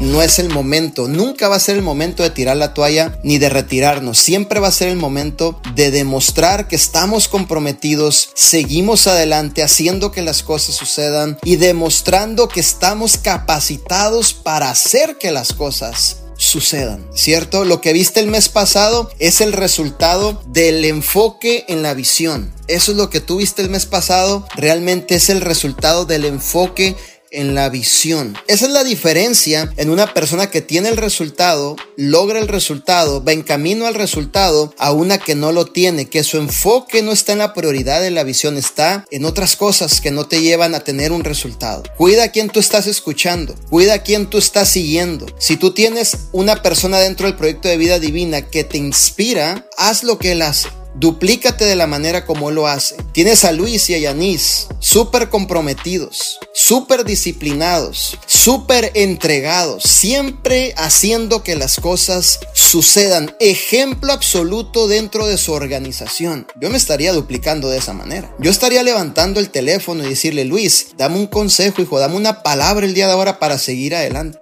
no es el momento, nunca va a ser el momento de tirar la toalla ni de retirarnos, siempre va a ser el momento de demostrar que estamos comprometidos, seguimos adelante haciendo que las cosas sucedan y demostrando que estamos capacitados para hacer que las cosas sucedan, ¿cierto? Lo que viste el mes pasado es el resultado del enfoque en la visión. Eso es lo que tú viste el mes pasado, realmente es el resultado del enfoque en la visión. Esa es la diferencia en una persona que tiene el resultado, logra el resultado, va en camino al resultado, a una que no lo tiene, que su enfoque no está en la prioridad de la visión, está en otras cosas que no te llevan a tener un resultado. Cuida a quien tú estás escuchando, cuida a quien tú estás siguiendo. Si tú tienes una persona dentro del proyecto de vida divina que te inspira, haz lo que él hace. Duplícate de la manera como él lo hace. Tienes a Luis y a Yanis, súper comprometidos, súper disciplinados, súper entregados, siempre haciendo que las cosas sucedan. Ejemplo absoluto dentro de su organización. Yo me estaría duplicando de esa manera. Yo estaría levantando el teléfono y decirle, Luis, dame un consejo, hijo, dame una palabra el día de ahora para seguir adelante.